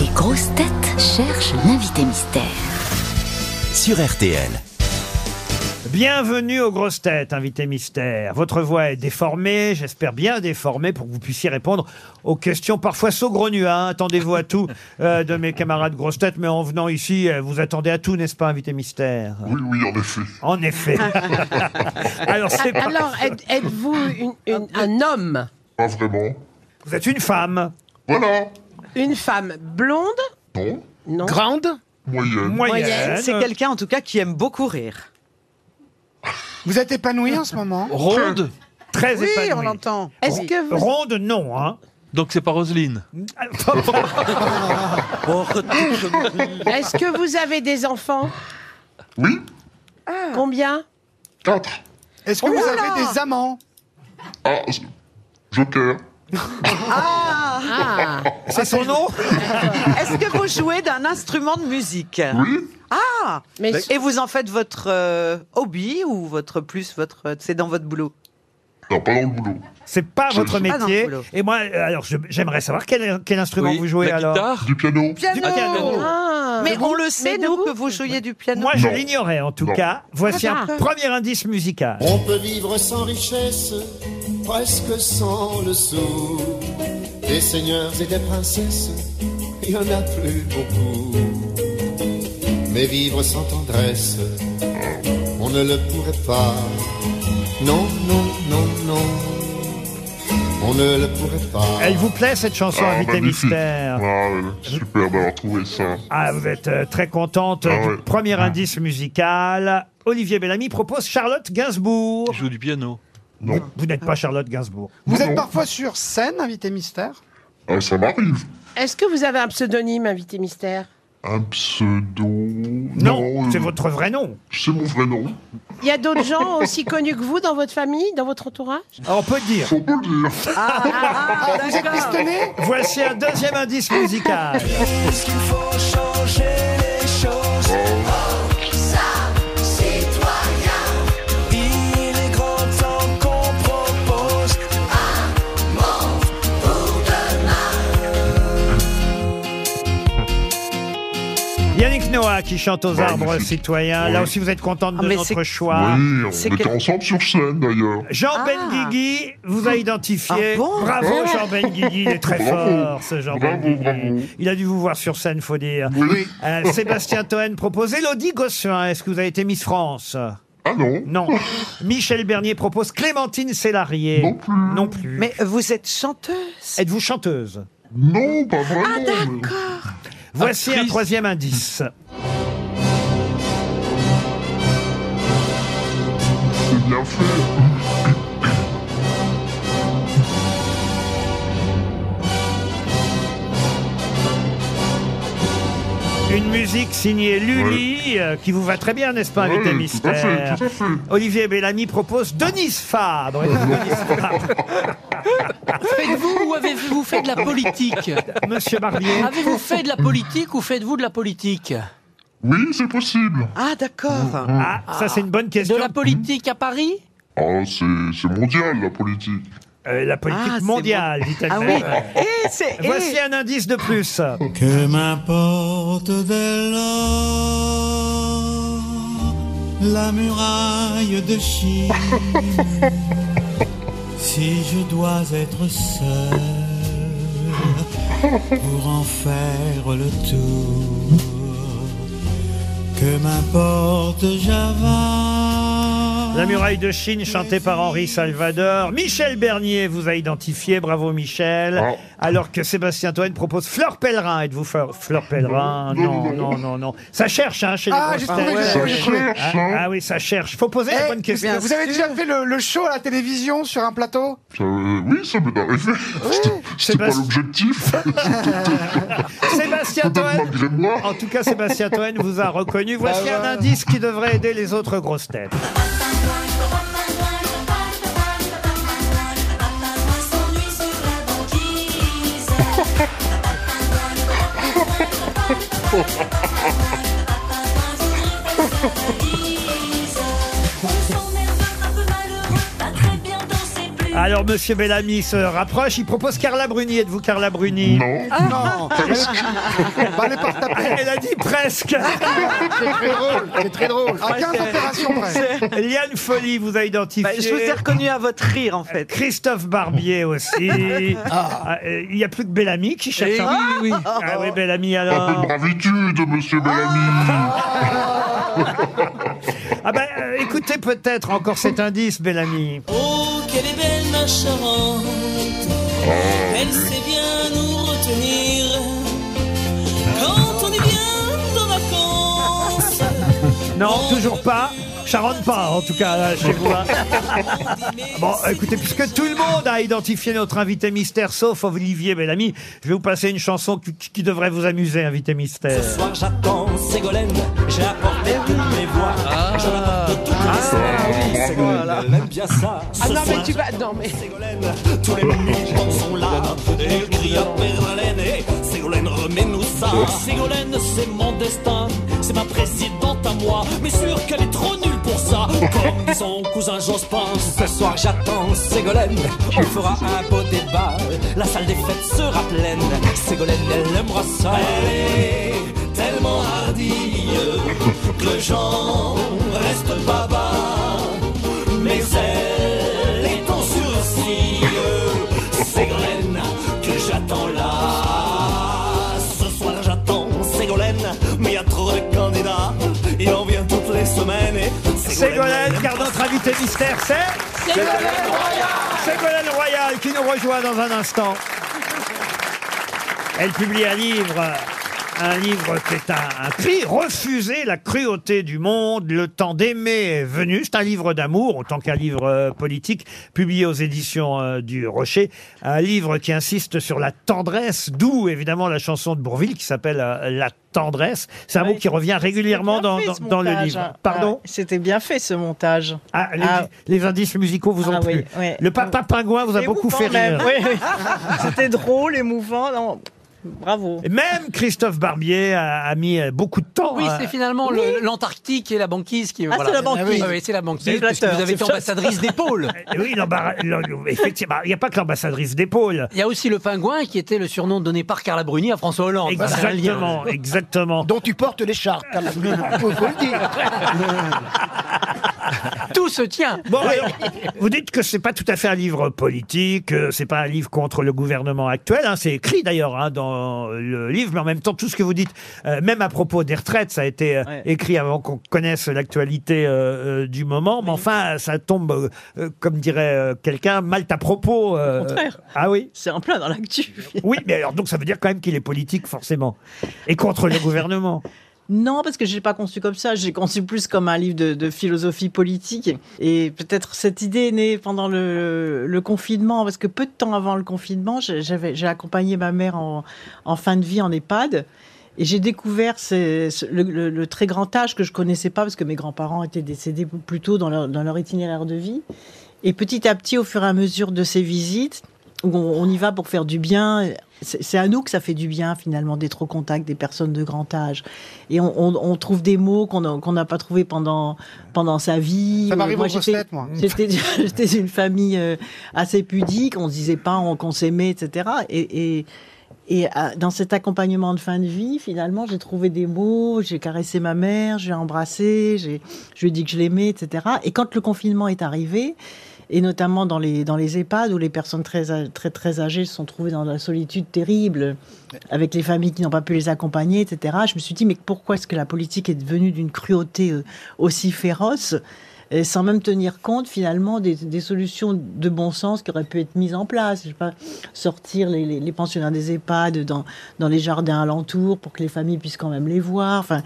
Les grosses têtes cherchent l'invité mystère. sur RTL. Bienvenue aux grosses têtes, invité mystère. Votre voix est déformée, j'espère bien déformée pour que vous puissiez répondre aux questions parfois saugrenues. Hein. Attendez-vous à tout euh, de mes camarades grosses têtes, mais en venant ici, euh, vous attendez à tout, n'est-ce pas, invité mystère? Oui, oui, en effet. En effet. Alors, c'est pas- Alors, êtes- êtes-vous une- une- un homme? Pas vraiment. vous êtes une femme Voilà. Une femme blonde Non. Non. Grande Moyenne. moyenne. C'est quelqu'un en tout cas qui aime beaucoup rire. Vous êtes épanoui en ce moment? Ronde Très Oui, épanouie. on l'entend. Est-ce que vous... Ronde, non. Hein. Donc c'est pas Roselyne. Est-ce que vous avez des enfants? Oui. Combien? Quatre. Est-ce que vous avez des amants? Ah, c'est- Joker. Ah C'est son nom Est-ce que vous jouez d'un instrument de musique Oui. Ah Mais Et vous en faites votre euh, hobby ou votre plus votre c'est dans votre boulot Non, pas dans le boulot. C'est pas votre c'est pas dans le métier. boulot. Et moi, euh, alors, je- j'aimerais savoir quel, quel instrument Oui. vous jouez La alors guitare Du piano. Piano. piano. Ah. Mais Debout on le sait Mais nous que vous jouiez du piano. Moi, je l'ignorais en tout Non. cas. Voici Ah, un premier indice musical. On peut vivre sans richesse, presque sans le sou. Des seigneurs et des princesses, il y en a plus beaucoup. Mais vivre sans tendresse, on ne le pourrait pas. Non, non, non, non. On ne le pourrait pas. Elle vous plaît cette chanson, Ah, Invité magnifique. Mystère Ah, ouais, super d'avoir trouvé ça. Ah, vous êtes euh, très contente Ah du ouais. premier indice musical. Olivier Bellamy propose Charlotte Gainsbourg. Il joue du piano. Non. Vous n'êtes pas Charlotte Gainsbourg. Vous Non. êtes parfois sur scène, invité mystère Ah, ça m'arrive. Est-ce que vous avez un pseudonyme, invité mystère? Un pseudo. Non, euh, c'est votre vrai nom. C'est mon vrai nom. Il y a d'autres gens aussi connus que vous dans votre famille, dans votre entourage? Ah, on peut le dire. Faut pas le dire. Ah, Vous êtes pistonné Voici un deuxième indice musical. Yannick Noah qui chante aux arbres citoyens. Là aussi, vous êtes contente Ah, de notre c'est- choix. Oui, on c'est était ensemble sur scène d'ailleurs. Jean Ah. Benguigui vous a identifié. Ah bon bravo Jean Benguigui, il est très Bravo. fort ce Jean Benguigui. Il a dû vous voir sur scène, faut dire. Oui. Euh, Sébastien Toen propose Elodie Gossuin. Est-ce que vous avez été Miss France? Ah non. Non. Michel Bernier propose Clémentine Sélarié. Non plus. Non plus. Mais vous êtes chanteuse? Êtes-vous chanteuse? Non, pas vraiment. Ah, mais- Voici un Actrice. troisième indice. C'est bien fait. Une musique signée Lully, euh, qui vous va très bien, n'est-ce pas, invité Ouais, tout à mystère fait, tout à fait. Olivier Bellamy propose Denise Fabre. Faites-vous ou avez-vous fait de la politique Monsieur Barbier. Avez-vous fait de la politique ou faites-vous de la politique Oui, c'est possible. Ah d'accord. Ah, ça c'est une bonne De question. la politique à Paris Ah, c'est c'est mondial la politique. Euh, la politique Ah, c'est mondiale, dit-elle. Ah oui. Et c'est et- Voici un indice de plus. Que m'importe dès lors la muraille de Chine si je dois être seul pour en faire le tour. Que m'importe Java. La muraille de Chine, chantée par Henri Salvador. Michel Bernier vous a identifié, bravo Michel. Oh. Alors que Sébastien Toen propose Fleur Pèlerin. Êtes-vous Fleur, Fleur Pèlerin? Non, Non, non, non, non, non. Ça cherche, hein, chez les Ah, grosses j'ai têtes. trouvé, j'ai Ça trouvé, j'ai trouvé. cherche, Ah, hein. ah oui, ça cherche. Faut poser la Eh, bonne question. bien Vous avez déjà fait le, le show à la télévision sur un plateau? Ça, euh, oui, ça m'est arrivé. C'était- C'était pas l'objectif. Sébastien Toen. En tout cas, Sébastien Toen vous a reconnu. Voici Bah un indice qui devrait aider les autres grosses têtes. Alors, Monsieur Bellamy se rapproche. Il propose Carla Bruni. Êtes-vous Carla Bruni Non. Non. Bah, allez pas taper. Elle a dit presque. C'est très drôle. C'est très drôle. À 15 opérations près. Liane Folly vous a identifié. Bah, je vous ai reconnu à votre rire, en fait. Christophe Barbier aussi. Ah, euh, Il n'y a plus que Bellamy qui cherche. Eh un- oui, oui. Ah oui, Bellamy Un peu alors. de bravitude, monsieur Bellamy. Ah ben, euh, écoutez peut-être encore cet indice, Bellamy. Oh, quelle est belle ma Charente Elle sait bien nous retenir Quand on est bien en vacances Non, toujours pas. Charente pas, en tout cas, là, chez vous. hein. Bon, écoutez, puisque tout le monde a identifié notre invité mystère, sauf Olivier Bellamy, je vais vous passer une chanson qui, qui devrait vous amuser, invité mystère. Ce soir j'attends Ségolène J'ai apporté toutes mes voix Je la donne de toutes les soirs Ségolène, elle aime bien ça Ah Ce non, mais soir, tu vas. Non, mais. Ségolène, tous les militants sont là Et à Ségolène, remets-nous ça Ségolène, c'est mon destin C'est ma présidente à moi Mais sûr qu'elle est trop nulle pour ça. Comme son cousin Jospin Ce soir j'attends Ségolène. On fera un beau débat. La salle des fêtes sera pleine. Ségolène, elle aimera ça Elle est tellement hardie Que les Ségolène, car notre invité mystère, c'est Ségolène Royal Ségolène Royal qui nous rejoint dans un instant. Elle publie un livre, un livre qui est un, un cri, refuser la cruauté du monde, le temps d'aimer est venu. C'est un livre d'amour, autant qu'un livre euh, politique, publié aux éditions euh, du Rocher. Un livre qui insiste sur la tendresse, d'où évidemment la chanson de Bourville qui s'appelle euh, La tendresse. C'est un mot qui revient régulièrement dans, fait, dans- ce dans le montage, livre. hein. Pardon Ah, C'était bien fait ce montage. Ah, les, Ah. les indices musicaux vous ont Ah oui, plu. oui. Le papa pingouin vous a beaucoup Émouvant fait même, rire. oui, oui. C'était drôle, émouvant. non, bravo. Et Même Christophe Barbier a, a mis euh, beaucoup de temps. Oui, à- c'est finalement le- l'Antarctique et la banquise qui. Ah, c'est la banquise. Ah oui, oui, c'est la banquise. C'est Parce que flatteur, vous avez c'est été ambassadrice d'épaule. Oui, l'embarras- effectivement, il n'y a pas que l'ambassadrice d'épaule. Il y a aussi le pingouin qui était le surnom donné par Carla Bruni à François Hollande. C'est un lien. Exactement, exactement. Dont tu portes l'écharpe. Carla Bruni. Faut, faut le dire. Tout se tient. Bon, alors, vous dites que c'est pas tout à fait un livre politique, euh, c'est pas un livre contre le gouvernement actuel. hein, c'est écrit d'ailleurs hein, dans le livre, mais en même temps, tout ce que vous dites, euh, même à propos des retraites, ça a été euh, Ouais. écrit avant qu'on connaisse l'actualité euh, euh, du moment. Mais enfin, ça tombe, euh, euh, comme dirait euh, quelqu'un, mal à propos. euh, Au contraire. Ah oui. C'est en plein dans l'actu. Oui, mais alors donc ça veut dire quand même qu'il est politique forcément et contre le gouvernement. Non, parce que je l'ai pas conçu comme ça. J'ai conçu plus comme un livre de, philosophie politique. Et peut-être cette idée est née pendant le, confinement, parce que peu de temps avant le confinement, j'ai- accompagné ma mère en, fin de vie en EHPAD. Et j'ai découvert le très grand âge que je connaissais pas, parce que mes grands-parents étaient décédés plus tôt dans leur, dans leur itinéraire de vie. Et petit à petit, au fur et à mesure de ces visites, où on, y va pour faire du bien, c'est à nous que ça fait du bien finalement d'être au contact des personnes de grand âge. Et on, on- on trouve des mots qu'on n'a pas trouvés pendant, pendant sa vie. Ça m'arrive Moi, j'étais- une famille euh, assez pudique, on se disait pas on- qu'on s'aimait, etc. Et, et, et euh, dans cet accompagnement de fin de vie, finalement, j'ai trouvé des mots, j'ai caressé ma mère, j'ai embrassé, j'ai- je lui ai dit que je l'aimais, etc. Et quand le confinement est arrivé, et notamment dans les, dans les EHPAD où les personnes très, très, très âgées se sont trouvées dans la solitude terrible, avec les familles qui n'ont pas pu les accompagner, etc. Je me suis dit, mais pourquoi est-ce que la politique est devenue d'une cruauté euh, aussi féroce euh, sans même tenir compte finalement des, des solutions de bon sens qui auraient pu être mises en place. Je sais pas, sortir les, les- les pensionnaires des EHPAD dans, dans les jardins alentours pour que les familles puissent quand même les voir. Enfin,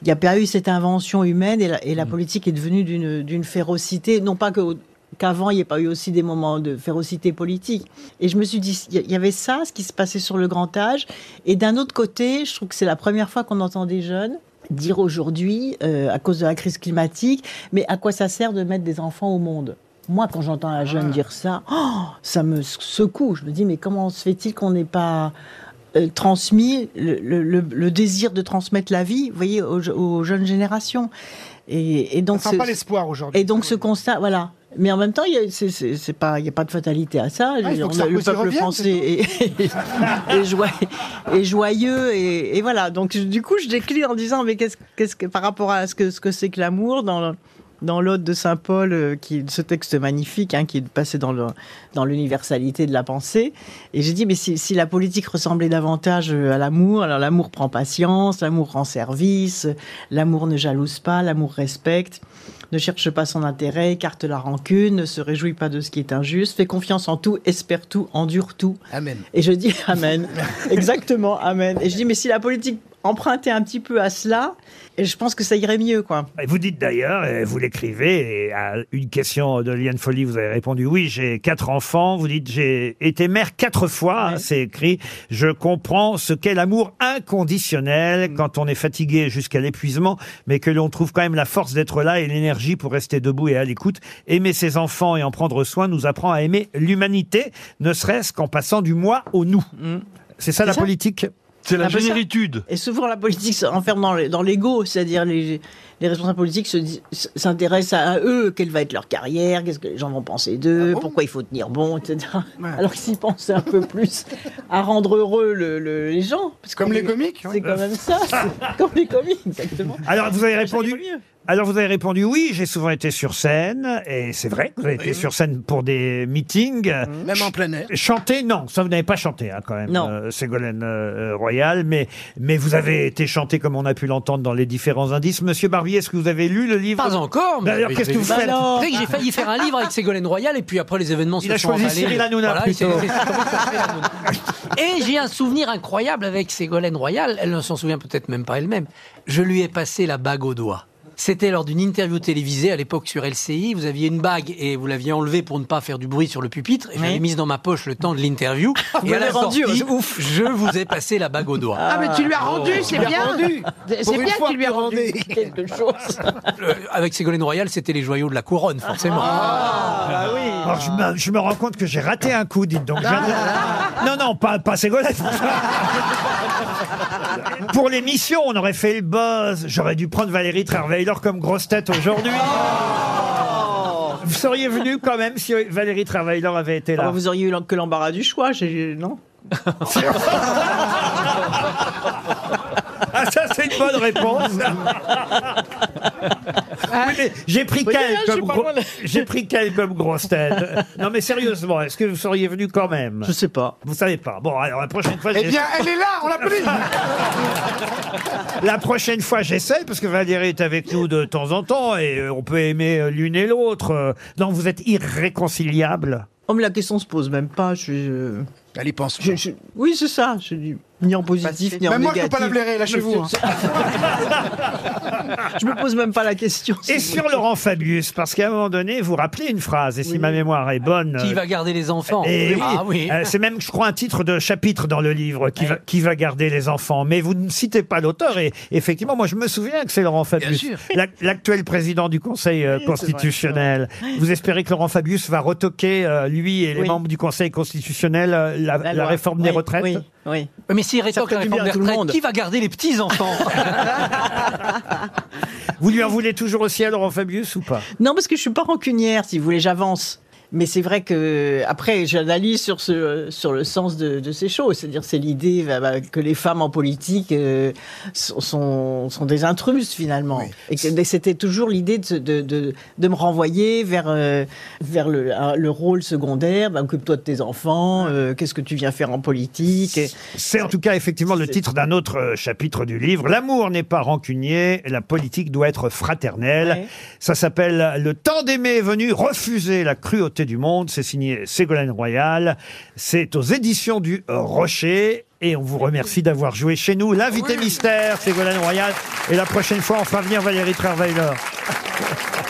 il n'y a pas eu cette invention humaine et la, et la politique est devenue d'une d'une férocité, non pas que qu'avant il n'y ait pas eu aussi des moments de férocité politique. Et je me suis dit, il y- avait ça, ce qui se passait sur le grand âge. Et d'un autre côté, je trouve que c'est la première fois qu'on entend des jeunes dire aujourd'hui, euh, à cause de la crise climatique, mais à quoi ça sert de mettre des enfants au monde? Moi, quand j'entends un jeune dire ça, oh, ça me secoue. Je me dis, mais comment se fait-il qu'on n'ait pas euh, transmis le, le- le- le désir de transmettre la vie, vous voyez, aux, aux jeunes générations? Et, et donc, Ça sent pas l'espoir aujourd'hui. et donc ce constat, voilà. Mais en même temps, il y a, pas, a de fatalité à ça. Ah, On a- le peuple revienne, français est, est joyeux, est joyeux et, et voilà. Donc du coup, je décline en disant mais qu'est-ce, qu'est-ce que par rapport à ce que ce que c'est que l'amour dans le- dans l'Ode de Saint Paul, euh, qui ce texte magnifique, hein, qui est passé dans le dans l'universalité de la pensée. Et j'ai dit mais si, si la politique ressemblait davantage à l'amour, alors l'amour prend patience, l'amour rend service, l'amour ne jalouse pas, l'amour respecte ne cherche pas son intérêt, écarte la rancune, ne se réjouit pas de ce qui est injuste, fait confiance en tout, espère tout, endure tout. Amen. Et je dis Amen. Exactement, Amen. Et je dis, mais si la politique empruntait un petit peu à cela, et je pense que ça irait mieux, quoi. Et Vous dites d'ailleurs, et vous l'écrivez, et à une question de Liane Folly, vous avez répondu oui, j'ai quatre enfants. Vous dites j'ai été mère quatre fois, hein, c'est écrit. Je comprends ce qu'est l'amour inconditionnel quand on est fatigué jusqu'à l'épuisement, mais que l'on trouve quand même la force d'être là et l'énergie pour rester debout et à l'écoute. Aimer ses enfants et en prendre soin nous apprend à aimer l'humanité, ne serait-ce qu'en passant du moi au nous. C'est ça la ça politique? C'est la ça. généritude. Et souvent, la politique s'enferme dans l'ego, c'est-à-dire les, les responsables politiques s'intéressent à eux, quelle va être leur carrière, qu'est-ce que les gens vont penser d'eux, pourquoi il faut tenir bon, etc. Alors que s'ils pensaient un peu plus à rendre heureux le- le- les gens. parce Comme les comiques, C'est quand même ça, comme les comiques, exactement. Alors vous avez répondu. Alors vous avez répondu oui, j'ai souvent été sur scène et c'est vrai, vous avez été sur scène pour des meetings. Même en plein air. Chanter, non, ça vous n'avez pas chanté hein, quand même, Non. euh, Ségolène euh, Royal, mais mais vous avez été chanté comme on a pu l'entendre dans les différents indices. Monsieur Barbier, est-ce que vous avez lu le livre Pas encore. mais- D'ailleurs, qu'est-ce que vous faites alors Vous savez que j'ai failli faire un livre avec Ségolène Royal et puis après les événements Il se a sont choisi emballés. Cyril Hanouna, Voilà, et c'est- plutôt. c'est- c'est comment ça fait, Hanouna. Et j'ai un souvenir incroyable avec Ségolène Royal. Elle ne s'en souvient peut-être même pas elle-même. Je lui ai passé la bague au doigt. C'était lors d'une interview télévisée à l'époque sur LCI. Vous aviez une bague et vous l'aviez enlevée pour ne pas faire du bruit sur le pupitre. Et je Oui. mise dans ma poche le temps de l'interview. Vous et à la sortie, ouf, je vous ai passé la bague au doigt. Ah, mais tu lui as rendu, c'est bien. rendu. C'est Pour une bien fois que tu lui as rendu. Quelque chose. Euh, avec Ségolène Royal, c'était les joyaux de la couronne, forcément. Ah, bah oui. Alors, je, me, je me rends compte que j'ai raté un coup, dites donc. De- Non, non, pas, pas Ségolène. Pour l'émission, on aurait fait le buzz. J'aurais dû prendre Valérie Trierweiler comme grosse tête aujourd'hui. Vous seriez venu quand même si Valérie Trierweiler avait été Ah bah, là. vous auriez eu que l'embarras du choix, j'ai- non Ah, ça, c'est une bonne réponse. Mais j'ai pris Oui, quelle là, je comme, suis pas gros- loin. j'ai pris quelle comme grosse tête Non, mais sérieusement, est-ce que vous seriez venu quand même Je sais pas. Vous savez pas. Bon, alors la prochaine fois, Eh j'ai- bien, elle est là, on l'applaudit. La prochaine fois, j'essaye, parce que Valérie est avec nous de temps en temps, et euh, on peut aimer euh, l'une et l'autre. Euh, Non, vous êtes irréconciliables. Oh, mais la question se pose même pas. Je, je- Elle y pense. je- je- oui, c'est ça. Je dis ni en positif ni en Même moi, je négatif. peux pas la blairer, lâchez-vous. hein. Je me pose même pas la question. Et sur Laurent Fabius, parce qu'à un moment donné, vous rappelez une phrase, et si ma mémoire est bonne... Qui va garder les enfants Et oui, Ah oui. euh, c'est même, je crois, un titre de chapitre dans le livre qui, va, qui va garder les enfants. Mais vous ne citez pas l'auteur. Et effectivement, moi, je me souviens que c'est Laurent Fabius, l'actuel président du Conseil euh, constitutionnel. Vous espérez que Laurent Fabius va retoquer, euh, lui et les membres du Conseil constitutionnel, la, réforme des Oui, retraites Oui. Mais s'il rétorque la réforme des à tout le retraites, monde. qui va garder les petits-enfants Vous lui en voulez toujours aussi à Laurent Fabius ou pas? Non, parce que je suis pas rancunière, si vous voulez, j'avance. Mais c'est vrai que après, j'analyse sur ce sur le sens de, de ces choses. C'est-à-dire, c'est l'idée bah, bah, que les femmes en politique euh, sont, des intruses finalement, et que c'était toujours l'idée de, de, de de me renvoyer vers euh, vers le rôle secondaire. Bah, Occupe-toi de tes enfants. euh, Qu'est-ce que tu viens faire en politique? C'est en tout cas effectivement le titre d'un autre chapitre du livre. L'amour n'est pas rancunier, la politique doit être fraternelle. Ouais. Ça s'appelle Le temps d'aimer est venu, refuser la cruauté du monde. C'est signé Ségolène Royal. C'est aux éditions du Rocher. Et on vous remercie d'avoir joué chez nous. L'invité mystère, Ségolène Royal. Et la prochaine fois, on fera venir Valérie Trierweiler.